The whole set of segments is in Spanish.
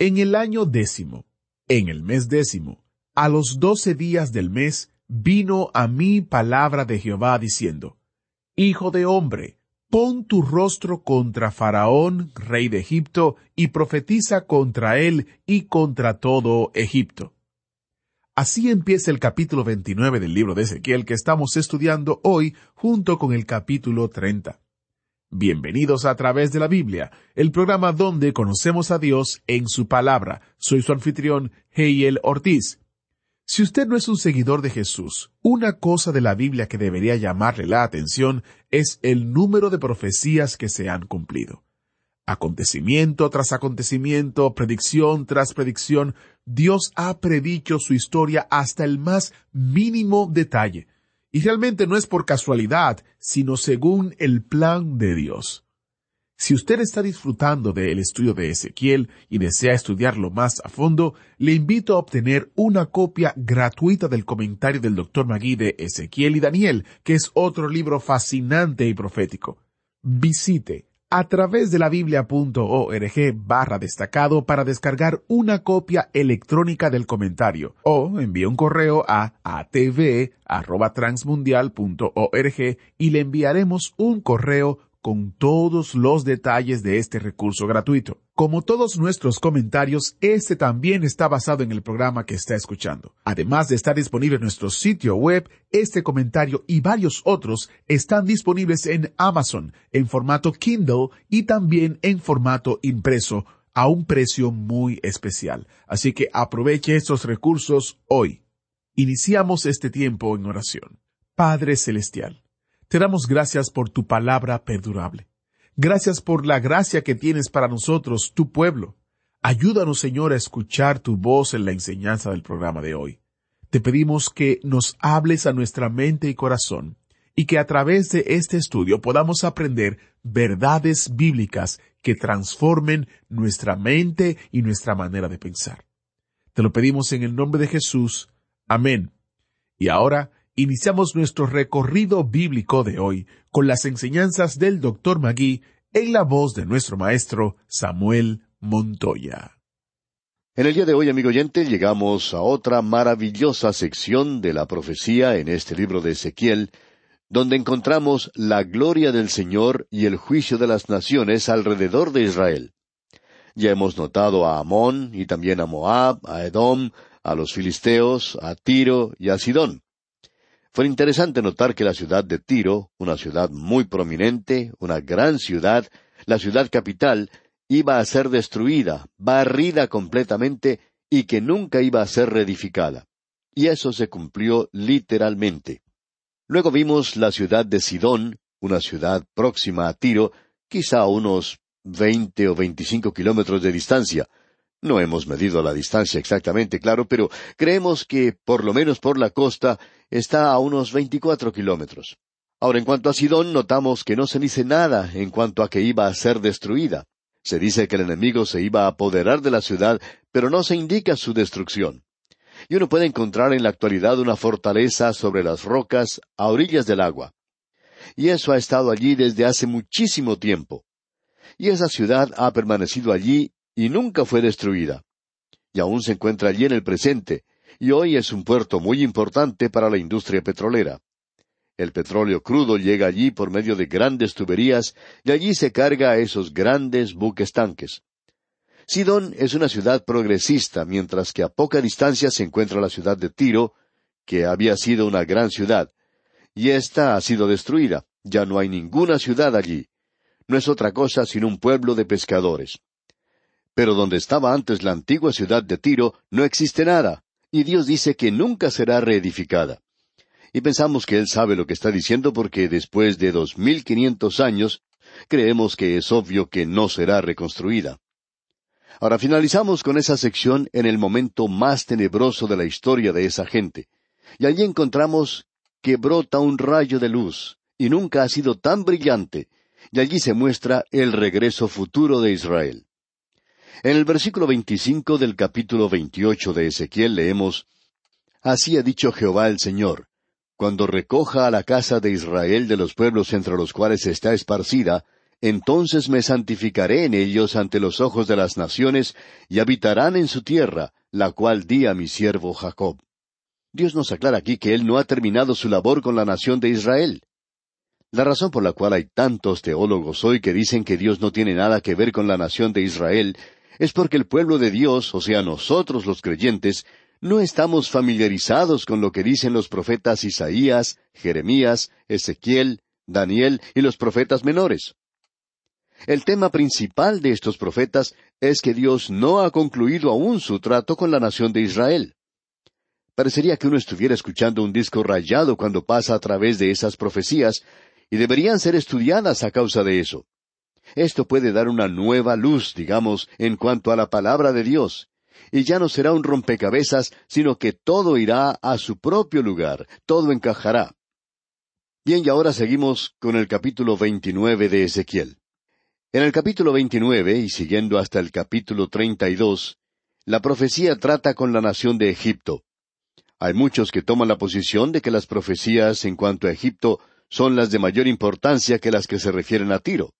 En el año décimo, en el mes décimo, a los doce días del mes, vino a mí palabra de Jehová diciendo, Hijo de hombre, pon tu rostro contra Faraón, rey de Egipto, y profetiza contra él y contra todo Egipto. Así empieza el capítulo 29 del libro de Ezequiel que estamos estudiando hoy junto con el capítulo 30. Bienvenidos a través de la Biblia, el programa donde conocemos a Dios en su palabra. Soy su anfitrión, Heiel Ortiz. Si usted no es un seguidor de Jesús, una cosa de la Biblia que debería llamarle la atención es el número de profecías que se han cumplido. Acontecimiento tras acontecimiento, predicción tras predicción, Dios ha predicho su historia hasta el más mínimo detalle. Y realmente no es por casualidad, sino según el plan de Dios. Si usted está disfrutando del estudio de Ezequiel y desea estudiarlo más a fondo, le invito a obtener una copia gratuita del comentario del Dr. Magui de Ezequiel y Daniel, que es otro libro fascinante y profético. Visite a través de la biblia.org barra destacado para descargar una copia electrónica del comentario o envíe un correo a atv@transmundial.org y le enviaremos un correo con todos los detalles de este recurso gratuito. Como todos nuestros comentarios, este también está basado en el programa que está escuchando. Además de estar disponible en nuestro sitio web, este comentario y varios otros están disponibles en Amazon en formato Kindle y también en formato impreso a un precio muy especial. Así que aproveche estos recursos hoy. Iniciamos este tiempo en oración. Padre Celestial, te damos gracias por tu palabra perdurable. Gracias por la gracia que tienes para nosotros, tu pueblo. Ayúdanos, Señor, a escuchar tu voz en la enseñanza del programa de hoy. Te pedimos que nos hables a nuestra mente y corazón y que a través de este estudio podamos aprender verdades bíblicas que transformen nuestra mente y nuestra manera de pensar. Te lo pedimos en el nombre de Jesús. Amén. Y ahora, iniciamos nuestro recorrido bíblico de hoy con las enseñanzas del Dr. Magui en la voz de nuestro maestro Samuel Montoya. En el día de hoy, amigo oyente, llegamos a otra maravillosa sección de la profecía en este libro de Ezequiel, donde encontramos la gloria del Señor y el juicio de las naciones alrededor de Israel. Ya hemos notado a Amón y también a Moab, a Edom, a los filisteos, a Tiro y a Sidón. Fue interesante notar que la ciudad de Tiro, una ciudad muy prominente, una gran ciudad, la ciudad capital, iba a ser destruida, barrida completamente, y que nunca iba a ser reedificada. Y eso se cumplió literalmente. Luego vimos la ciudad de Sidón, una ciudad próxima a Tiro, quizá a unos veinte o veinticinco kilómetros de distancia. No hemos medido la distancia exactamente, claro, pero creemos que, por lo menos por la costa, está a unos veinticuatro kilómetros. Ahora, en cuanto a Sidón, notamos que no se dice nada en cuanto a que iba a ser destruida. Se dice que el enemigo se iba a apoderar de la ciudad, pero no se indica su destrucción. Y uno puede encontrar en la actualidad una fortaleza sobre las rocas a orillas del agua. Y eso ha estado allí desde hace muchísimo tiempo. Y esa ciudad ha permanecido allí y nunca fue destruida. Y aún se encuentra allí en el presente, y hoy es un puerto muy importante para la industria petrolera. El petróleo crudo llega allí por medio de grandes tuberías y allí se carga a esos grandes buques tanques. Sidón es una ciudad progresista, mientras que a poca distancia se encuentra la ciudad de Tiro, que había sido una gran ciudad. Y ésta ha sido destruida. Ya no hay ninguna ciudad allí. No es otra cosa sino un pueblo de pescadores. Pero donde estaba antes la antigua ciudad de Tiro no existe nada, y Dios dice que nunca será reedificada. Y pensamos que Él sabe lo que está diciendo porque después de dos mil quinientos años creemos que es obvio que no será reconstruida. Ahora finalizamos con esa sección en el momento más tenebroso de la historia de esa gente. Y allí encontramos que brota un rayo de luz, y nunca ha sido tan brillante, y allí se muestra el regreso futuro de Israel. En el versículo 25 del capítulo 28 de Ezequiel leemos, Así ha dicho Jehová el Señor, cuando recoja a la casa de Israel de los pueblos entre los cuales está esparcida, entonces me santificaré en ellos ante los ojos de las naciones, y habitarán en su tierra, la cual di a mi siervo Jacob. Dios nos aclara aquí que Él no ha terminado su labor con la nación de Israel. La razón por la cual hay tantos teólogos hoy que dicen que Dios no tiene nada que ver con la nación de Israel es porque el pueblo de Dios, o sea nosotros los creyentes, no estamos familiarizados con lo que dicen los profetas Isaías, Jeremías, Ezequiel, Daniel y los profetas menores. El tema principal de estos profetas es que Dios no ha concluido aún su trato con la nación de Israel. Parecería que uno estuviera escuchando un disco rayado cuando pasa a través de esas profecías, y deberían ser estudiadas a causa de eso. Esto puede dar una nueva luz, digamos, en cuanto a la palabra de Dios, y ya no será un rompecabezas, sino que todo irá a su propio lugar, todo encajará. Bien, y ahora seguimos con el capítulo veintinueve de Ezequiel. En el capítulo veintinueve, y siguiendo hasta el capítulo treinta y dos, la profecía trata con la nación de Egipto. Hay muchos que toman la posición de que las profecías en cuanto a Egipto son las de mayor importancia que las que se refieren a Tiro.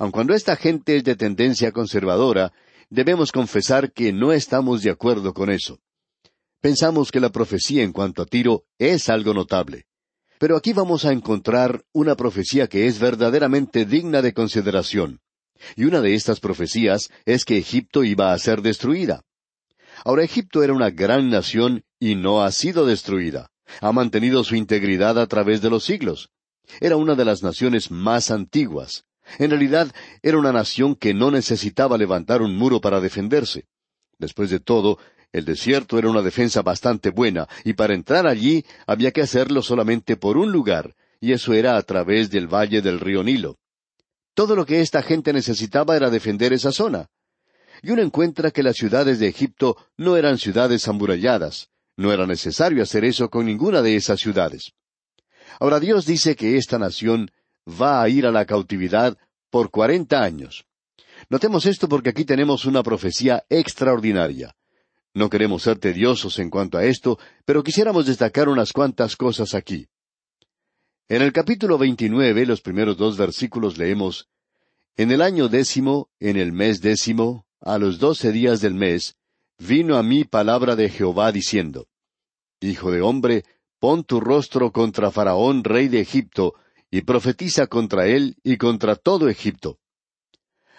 Aun cuando esta gente es de tendencia conservadora, debemos confesar que no estamos de acuerdo con eso. Pensamos que la profecía en cuanto a Tiro es algo notable. Pero aquí vamos a encontrar una profecía que es verdaderamente digna de consideración. Y una de estas profecías es que Egipto iba a ser destruida. Ahora Egipto era una gran nación y no ha sido destruida ha mantenido su integridad a través de los siglos. Era una de las naciones más antiguas. En realidad, era una nación que no necesitaba levantar un muro para defenderse. Después de todo, el desierto era una defensa bastante buena, y para entrar allí había que hacerlo solamente por un lugar, y eso era a través del valle del río Nilo. Todo lo que esta gente necesitaba era defender esa zona. Y uno encuentra que las ciudades de Egipto no eran ciudades amuralladas, no era necesario hacer eso con ninguna de esas ciudades. Ahora Dios dice que esta nación va a ir a la cautividad por cuarenta años. Notemos esto porque aquí tenemos una profecía extraordinaria. No queremos ser tediosos en cuanto a esto, pero quisiéramos destacar unas cuantas cosas aquí. En el capítulo veintinueve, los primeros dos versículos leemos En el año décimo, en el mes décimo, a los doce días del mes, vino a mí palabra de Jehová diciendo, Hijo de hombre, pon tu rostro contra Faraón, rey de Egipto, y profetiza contra él y contra todo Egipto.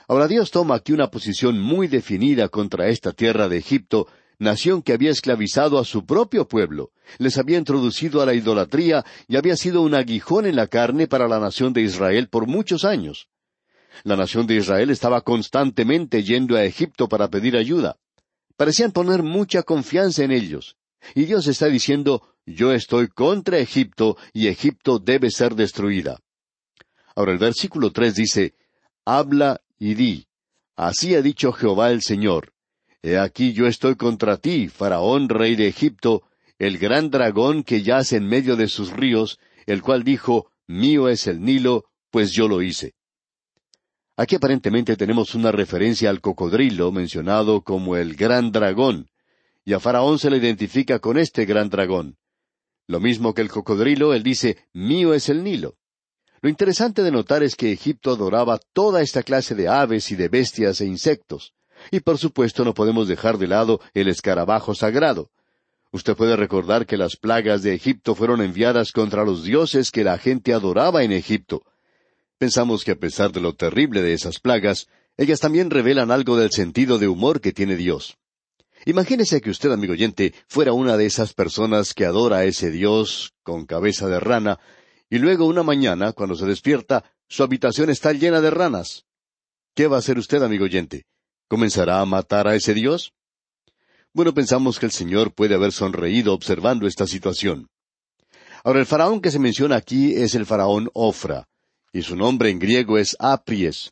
Ahora Dios toma aquí una posición muy definida contra esta tierra de Egipto, nación que había esclavizado a su propio pueblo, les había introducido a la idolatría y había sido un aguijón en la carne para la nación de Israel por muchos años. La nación de Israel estaba constantemente yendo a Egipto para pedir ayuda. Parecían poner mucha confianza en ellos. Y Dios está diciendo, yo estoy contra Egipto y Egipto debe ser destruida. Ahora el versículo tres dice, habla y di, así ha dicho Jehová el Señor, He aquí yo estoy contra ti, Faraón rey de Egipto, el gran dragón que yace en medio de sus ríos, el cual dijo, Mío es el Nilo, pues yo lo hice. Aquí aparentemente tenemos una referencia al cocodrilo mencionado como el gran dragón, y a Faraón se le identifica con este gran dragón. Lo mismo que el cocodrilo, él dice, mío es el Nilo. Lo interesante de notar es que Egipto adoraba toda esta clase de aves y de bestias e insectos. Y por supuesto no podemos dejar de lado el escarabajo sagrado. Usted puede recordar que las plagas de Egipto fueron enviadas contra los dioses que la gente adoraba en Egipto. Pensamos que a pesar de lo terrible de esas plagas, ellas también revelan algo del sentido de humor que tiene Dios. Imagínese que usted, amigo oyente, fuera una de esas personas que adora a ese Dios con cabeza de rana, y luego una mañana, cuando se despierta, su habitación está llena de ranas. ¿Qué va a hacer usted, amigo oyente? ¿Comenzará a matar a ese Dios? Bueno, pensamos que el Señor puede haber sonreído observando esta situación. Ahora, el faraón que se menciona aquí es el faraón Ofra, y su nombre en griego es Apries.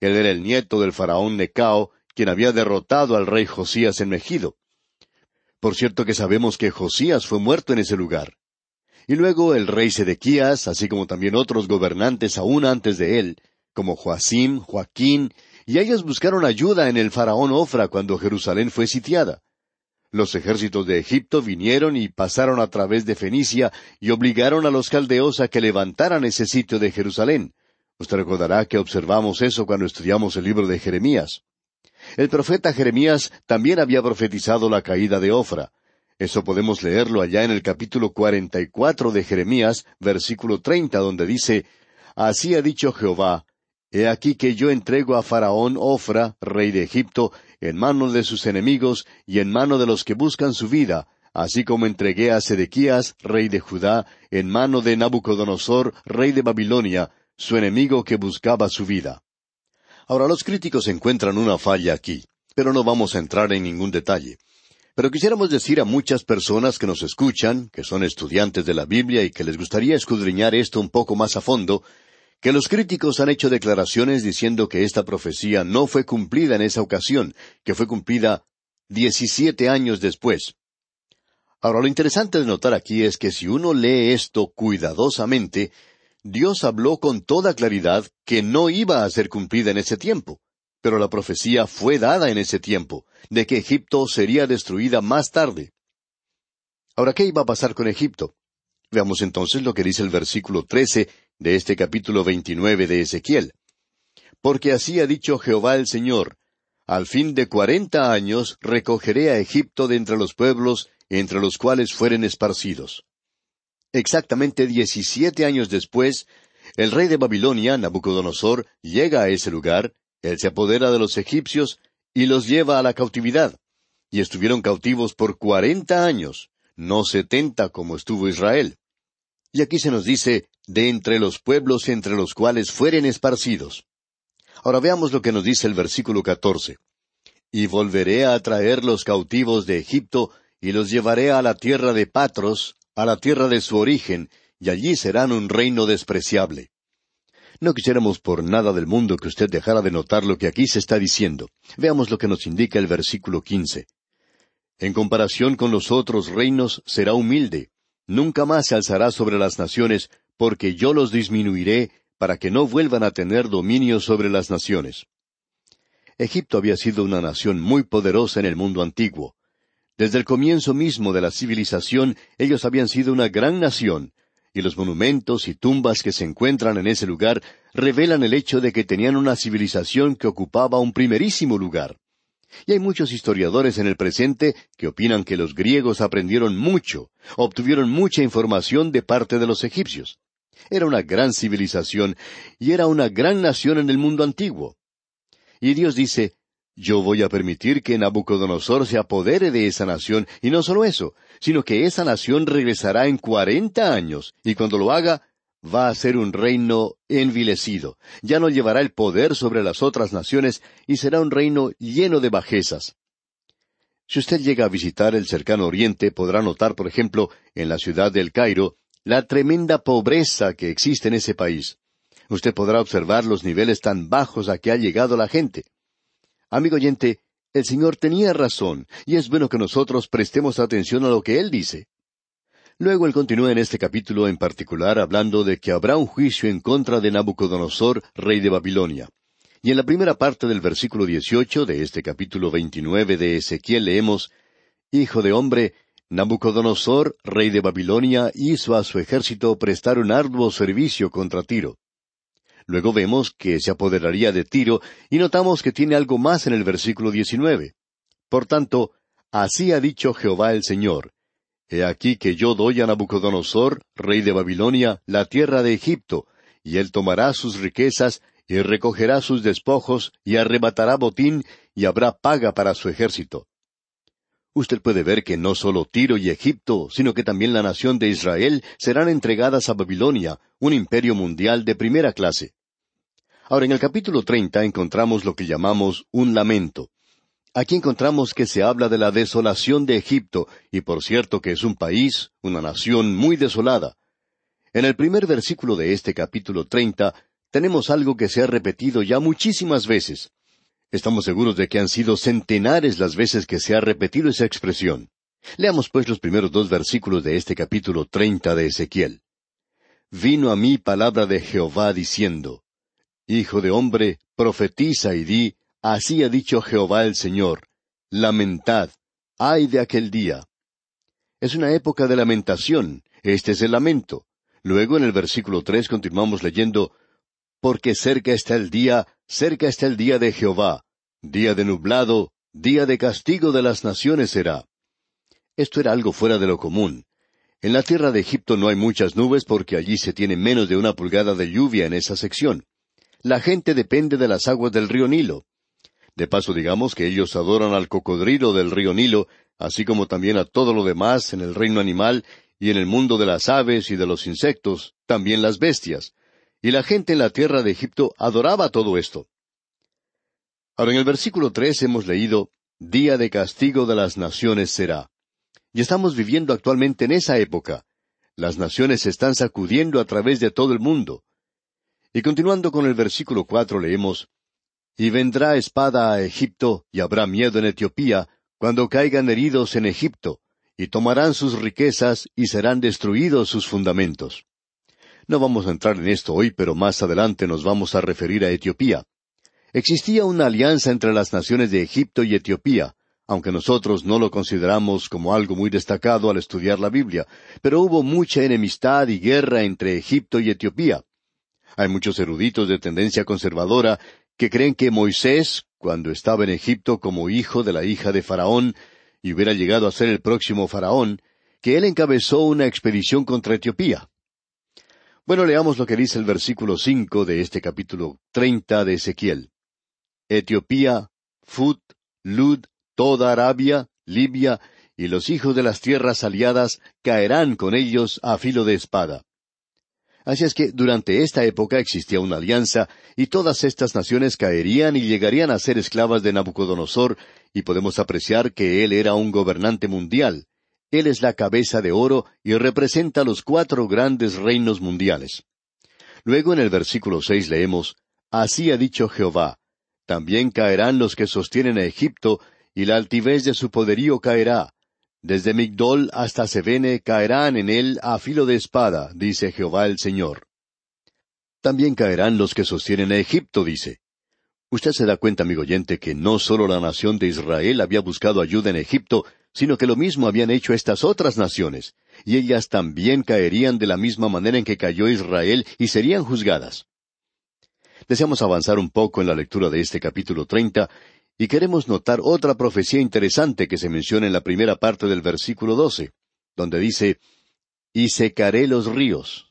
Él era el nieto del faraón Necao, quien había derrotado al rey Josías en Megido. Por cierto que sabemos que Josías fue muerto en ese lugar. Y luego el rey Sedequías, así como también otros gobernantes aún antes de él, como Joacim, Joaquín, y ellos buscaron ayuda en el faraón Ofra cuando Jerusalén fue sitiada. Los ejércitos de Egipto vinieron y pasaron a través de Fenicia y obligaron a los caldeos a que levantaran ese sitio de Jerusalén. Usted recordará que observamos eso cuando estudiamos el libro de Jeremías. El profeta Jeremías también había profetizado la caída de Ofra. Eso podemos leerlo allá en el capítulo cuarenta y cuatro de Jeremías, versículo treinta, donde dice Así ha dicho Jehová He aquí que yo entrego a Faraón Ofra, rey de Egipto, en mano de sus enemigos y en mano de los que buscan su vida, así como entregué a Sedequías, rey de Judá, en mano de Nabucodonosor, rey de Babilonia, su enemigo que buscaba su vida. Ahora los críticos encuentran una falla aquí, pero no vamos a entrar en ningún detalle. Pero quisiéramos decir a muchas personas que nos escuchan, que son estudiantes de la Biblia y que les gustaría escudriñar esto un poco más a fondo, que los críticos han hecho declaraciones diciendo que esta profecía no fue cumplida en esa ocasión, que fue cumplida diecisiete años después. Ahora lo interesante de notar aquí es que si uno lee esto cuidadosamente, Dios habló con toda claridad que no iba a ser cumplida en ese tiempo. Pero la profecía fue dada en ese tiempo, de que Egipto sería destruida más tarde. Ahora, ¿qué iba a pasar con Egipto? Veamos entonces lo que dice el versículo trece de este capítulo veintinueve de Ezequiel. Porque así ha dicho Jehová el Señor, al fin de cuarenta años recogeré a Egipto de entre los pueblos entre los cuales fueren esparcidos. Exactamente diecisiete años después, el rey de Babilonia, Nabucodonosor, llega a ese lugar él se apodera de los egipcios y los lleva a la cautividad. Y estuvieron cautivos por cuarenta años, no setenta como estuvo Israel. Y aquí se nos dice, de entre los pueblos entre los cuales fueren esparcidos. Ahora veamos lo que nos dice el versículo catorce. Y volveré a traer los cautivos de Egipto, y los llevaré a la tierra de Patros, a la tierra de su origen, y allí serán un reino despreciable. No quisiéramos por nada del mundo que usted dejara de notar lo que aquí se está diciendo. Veamos lo que nos indica el versículo quince. En comparación con los otros reinos será humilde. Nunca más se alzará sobre las naciones, porque yo los disminuiré para que no vuelvan a tener dominio sobre las naciones. Egipto había sido una nación muy poderosa en el mundo antiguo. Desde el comienzo mismo de la civilización ellos habían sido una gran nación, y los monumentos y tumbas que se encuentran en ese lugar revelan el hecho de que tenían una civilización que ocupaba un primerísimo lugar. Y hay muchos historiadores en el presente que opinan que los griegos aprendieron mucho, obtuvieron mucha información de parte de los egipcios. Era una gran civilización y era una gran nación en el mundo antiguo. Y Dios dice, yo voy a permitir que Nabucodonosor se apodere de esa nación, y no solo eso, sino que esa nación regresará en cuarenta años, y cuando lo haga, va a ser un reino envilecido, ya no llevará el poder sobre las otras naciones, y será un reino lleno de bajezas. Si usted llega a visitar el cercano oriente, podrá notar, por ejemplo, en la ciudad del Cairo, la tremenda pobreza que existe en ese país. Usted podrá observar los niveles tan bajos a que ha llegado la gente. Amigo oyente, el Señor tenía razón, y es bueno que nosotros prestemos atención a lo que Él dice. Luego Él continúa en este capítulo en particular hablando de que habrá un juicio en contra de Nabucodonosor, rey de Babilonia. Y en la primera parte del versículo dieciocho de este capítulo veintinueve de Ezequiel leemos Hijo de hombre, Nabucodonosor, rey de Babilonia, hizo a su ejército prestar un arduo servicio contra Tiro. Luego vemos que se apoderaría de Tiro y notamos que tiene algo más en el versículo 19. Por tanto, así ha dicho Jehová el Señor. He aquí que yo doy a Nabucodonosor, rey de Babilonia, la tierra de Egipto, y él tomará sus riquezas, y recogerá sus despojos, y arrebatará botín, y habrá paga para su ejército. Usted puede ver que no solo Tiro y Egipto, sino que también la nación de Israel serán entregadas a Babilonia, un imperio mundial de primera clase. Ahora, en el capítulo treinta encontramos lo que llamamos un lamento. Aquí encontramos que se habla de la desolación de Egipto, y por cierto que es un país, una nación muy desolada. En el primer versículo de este capítulo treinta tenemos algo que se ha repetido ya muchísimas veces. Estamos seguros de que han sido centenares las veces que se ha repetido esa expresión. Leamos pues los primeros dos versículos de este capítulo treinta de Ezequiel. Vino a mí palabra de Jehová diciendo, Hijo de hombre, profetiza y di, Así ha dicho Jehová el Señor, lamentad, ay de aquel día. Es una época de lamentación, este es el lamento. Luego en el versículo tres continuamos leyendo, Porque cerca está el día, cerca está el día de Jehová, día de nublado, día de castigo de las naciones será. Esto era algo fuera de lo común. En la tierra de Egipto no hay muchas nubes porque allí se tiene menos de una pulgada de lluvia en esa sección. La gente depende de las aguas del río Nilo. De paso digamos que ellos adoran al cocodrilo del río Nilo, así como también a todo lo demás en el reino animal y en el mundo de las aves y de los insectos, también las bestias. Y la gente en la tierra de Egipto adoraba todo esto. Ahora en el versículo tres hemos leído, Día de castigo de las naciones será. Y estamos viviendo actualmente en esa época. Las naciones se están sacudiendo a través de todo el mundo. Y continuando con el versículo cuatro leemos, y vendrá espada a Egipto, y habrá miedo en Etiopía, cuando caigan heridos en Egipto, y tomarán sus riquezas, y serán destruidos sus fundamentos. No vamos a entrar en esto hoy, pero más adelante nos vamos a referir a Etiopía. Existía una alianza entre las naciones de Egipto y Etiopía, aunque nosotros no lo consideramos como algo muy destacado al estudiar la Biblia, pero hubo mucha enemistad y guerra entre Egipto y Etiopía. Hay muchos eruditos de tendencia conservadora que creen que Moisés, cuando estaba en Egipto como hijo de la hija de Faraón, y hubiera llegado a ser el próximo Faraón, que él encabezó una expedición contra Etiopía. Bueno, leamos lo que dice el versículo cinco de este capítulo treinta de Ezequiel. Etiopía, Fut, Lud, toda Arabia, Libia, y los hijos de las tierras aliadas caerán con ellos a filo de espada. Así es que durante esta época existía una alianza y todas estas naciones caerían y llegarían a ser esclavas de Nabucodonosor y podemos apreciar que él era un gobernante mundial. Él es la cabeza de oro y representa los cuatro grandes reinos mundiales. Luego en el versículo seis leemos, Así ha dicho Jehová, también caerán los que sostienen a Egipto, y la altivez de su poderío caerá, desde Migdol hasta Sevene caerán en él a filo de espada, dice Jehová el Señor. También caerán los que sostienen a Egipto, dice. Usted se da cuenta, amigo oyente, que no solo la nación de Israel había buscado ayuda en Egipto, sino que lo mismo habían hecho estas otras naciones, y ellas también caerían de la misma manera en que cayó Israel y serían juzgadas. Deseamos avanzar un poco en la lectura de este capítulo treinta y queremos notar otra profecía interesante que se menciona en la primera parte del versículo doce, donde dice, Y secaré los ríos.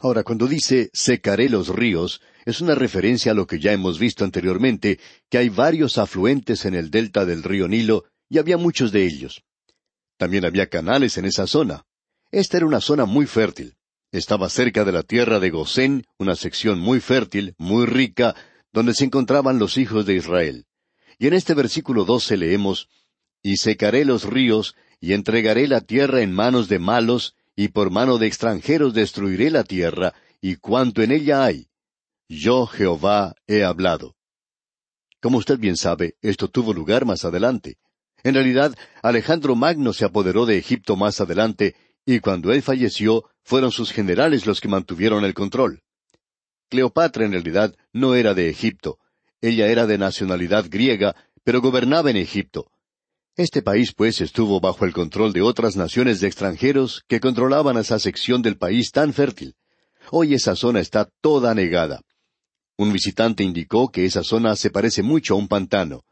Ahora, cuando dice secaré los ríos, es una referencia a lo que ya hemos visto anteriormente, que hay varios afluentes en el delta del río Nilo, y había muchos de ellos. También había canales en esa zona. Esta era una zona muy fértil. Estaba cerca de la tierra de Gosén, una sección muy fértil, muy rica, donde se encontraban los hijos de Israel. Y en este versículo doce leemos, Y secaré los ríos, y entregaré la tierra en manos de malos, y por mano de extranjeros destruiré la tierra, y cuanto en ella hay. Yo, Jehová, he hablado. Como usted bien sabe, esto tuvo lugar más adelante. En realidad, Alejandro Magno se apoderó de Egipto más adelante, y cuando él falleció, fueron sus generales los que mantuvieron el control. Cleopatra en realidad no era de Egipto, ella era de nacionalidad griega, pero gobernaba en Egipto. Este país, pues, estuvo bajo el control de otras naciones de extranjeros que controlaban esa sección del país tan fértil. Hoy esa zona está toda negada. Un visitante indicó que esa zona se parece mucho a un pantano.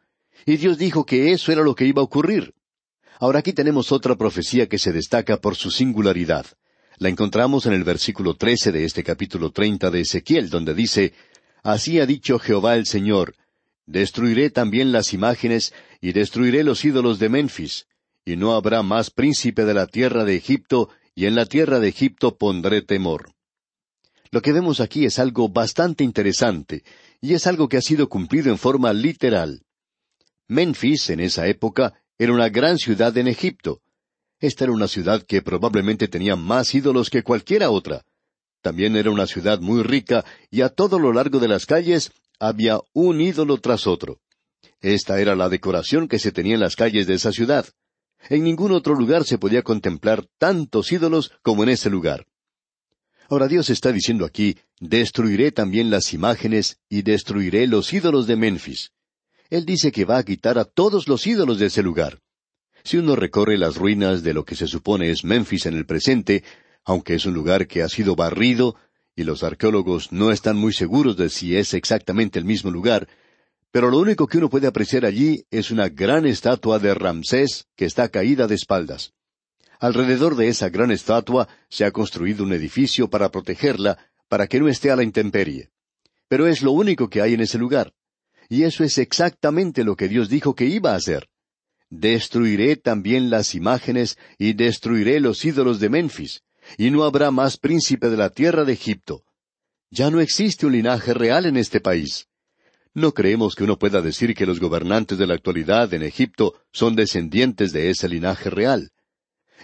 Y Dios dijo que eso era lo que iba a ocurrir. Ahora aquí tenemos otra profecía que se destaca por su singularidad. La encontramos en el versículo trece de este capítulo treinta de Ezequiel, donde dice Así ha dicho Jehová el Señor, Destruiré también las imágenes, y destruiré los ídolos de Memphis, y no habrá más príncipe de la tierra de Egipto, y en la tierra de Egipto pondré temor. Lo que vemos aquí es algo bastante interesante, y es algo que ha sido cumplido en forma literal. Memphis, en esa época, era una gran ciudad en Egipto. Esta era una ciudad que probablemente tenía más ídolos que cualquiera otra. También era una ciudad muy rica y a todo lo largo de las calles había un ídolo tras otro. Esta era la decoración que se tenía en las calles de esa ciudad. En ningún otro lugar se podía contemplar tantos ídolos como en ese lugar. Ahora Dios está diciendo aquí, destruiré también las imágenes y destruiré los ídolos de Memphis. Él dice que va a quitar a todos los ídolos de ese lugar. Si uno recorre las ruinas de lo que se supone es Memphis en el presente, aunque es un lugar que ha sido barrido, y los arqueólogos no están muy seguros de si es exactamente el mismo lugar, pero lo único que uno puede apreciar allí es una gran estatua de Ramsés que está caída de espaldas. Alrededor de esa gran estatua se ha construido un edificio para protegerla, para que no esté a la intemperie. Pero es lo único que hay en ese lugar. Y eso es exactamente lo que Dios dijo que iba a hacer. Destruiré también las imágenes y destruiré los ídolos de Memphis, y no habrá más príncipe de la tierra de Egipto. Ya no existe un linaje real en este país. No creemos que uno pueda decir que los gobernantes de la actualidad en Egipto son descendientes de ese linaje real.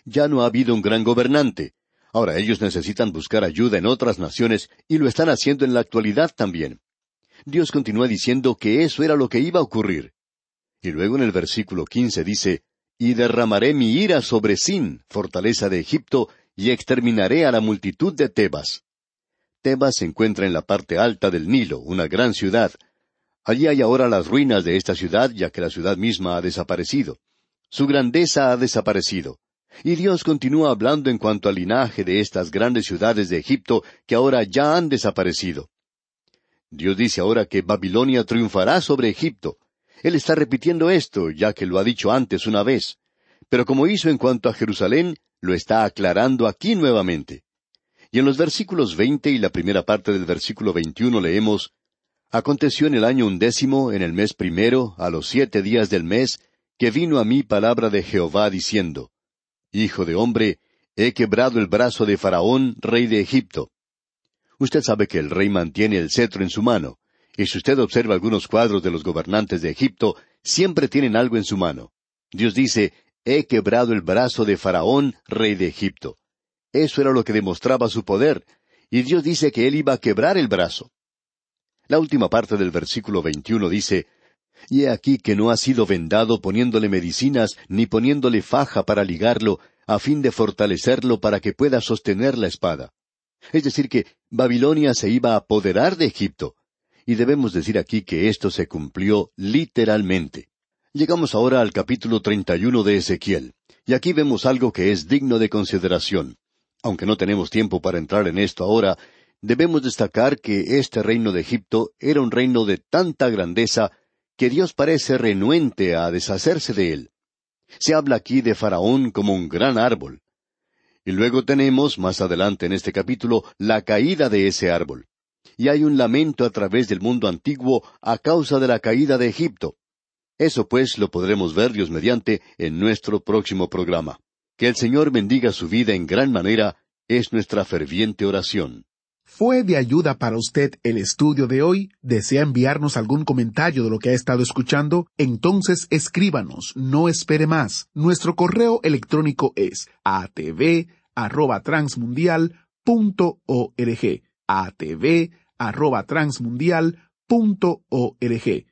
Ya no ha habido un gran gobernante. Ahora ellos necesitan buscar ayuda en otras naciones y lo están haciendo en la actualidad también. Dios continúa diciendo que eso era lo que iba a ocurrir. Y luego en el versículo quince dice, Y derramaré mi ira sobre Sin, fortaleza de Egipto, y exterminaré a la multitud de Tebas. Tebas se encuentra en la parte alta del Nilo, una gran ciudad. Allí hay ahora las ruinas de esta ciudad, ya que la ciudad misma ha desaparecido. Su grandeza ha desaparecido. Y Dios continúa hablando en cuanto al linaje de estas grandes ciudades de Egipto que ahora ya han desaparecido. Dios dice ahora que Babilonia triunfará sobre Egipto. Él está repitiendo esto, ya que lo ha dicho antes una vez. Pero como hizo en cuanto a Jerusalén, lo está aclarando aquí nuevamente. Y en los versículos veinte y la primera parte del versículo veintiuno leemos Aconteció en el año undécimo, en el mes primero, a los siete días del mes, que vino a mí palabra de Jehová diciendo Hijo de hombre, he quebrado el brazo de Faraón, rey de Egipto. Usted sabe que el rey mantiene el cetro en su mano, y si usted observa algunos cuadros de los gobernantes de Egipto, siempre tienen algo en su mano. Dios dice, he quebrado el brazo de Faraón, rey de Egipto. Eso era lo que demostraba su poder, y Dios dice que él iba a quebrar el brazo. La última parte del versículo veintiuno dice, Y he aquí que no ha sido vendado poniéndole medicinas, ni poniéndole faja para ligarlo, a fin de fortalecerlo para que pueda sostener la espada. Es decir, que Babilonia se iba a apoderar de Egipto. Y debemos decir aquí que esto se cumplió literalmente. Llegamos ahora al capítulo treinta y uno de Ezequiel, y aquí vemos algo que es digno de consideración. Aunque no tenemos tiempo para entrar en esto ahora, debemos destacar que este reino de Egipto era un reino de tanta grandeza que Dios parece renuente a deshacerse de él. Se habla aquí de Faraón como un gran árbol. Y luego tenemos, más adelante en este capítulo, la caída de ese árbol. Y hay un lamento a través del mundo antiguo a causa de la caída de Egipto. Eso pues lo podremos ver Dios mediante en nuestro próximo programa. Que el Señor bendiga su vida en gran manera es nuestra ferviente oración. ¿Fue de ayuda para usted el estudio de hoy? ¿Desea enviarnos algún comentario de lo que ha estado escuchando? Entonces escríbanos, no espere más. Nuestro correo electrónico es atv@transmundial.org. atv@transmundial.org.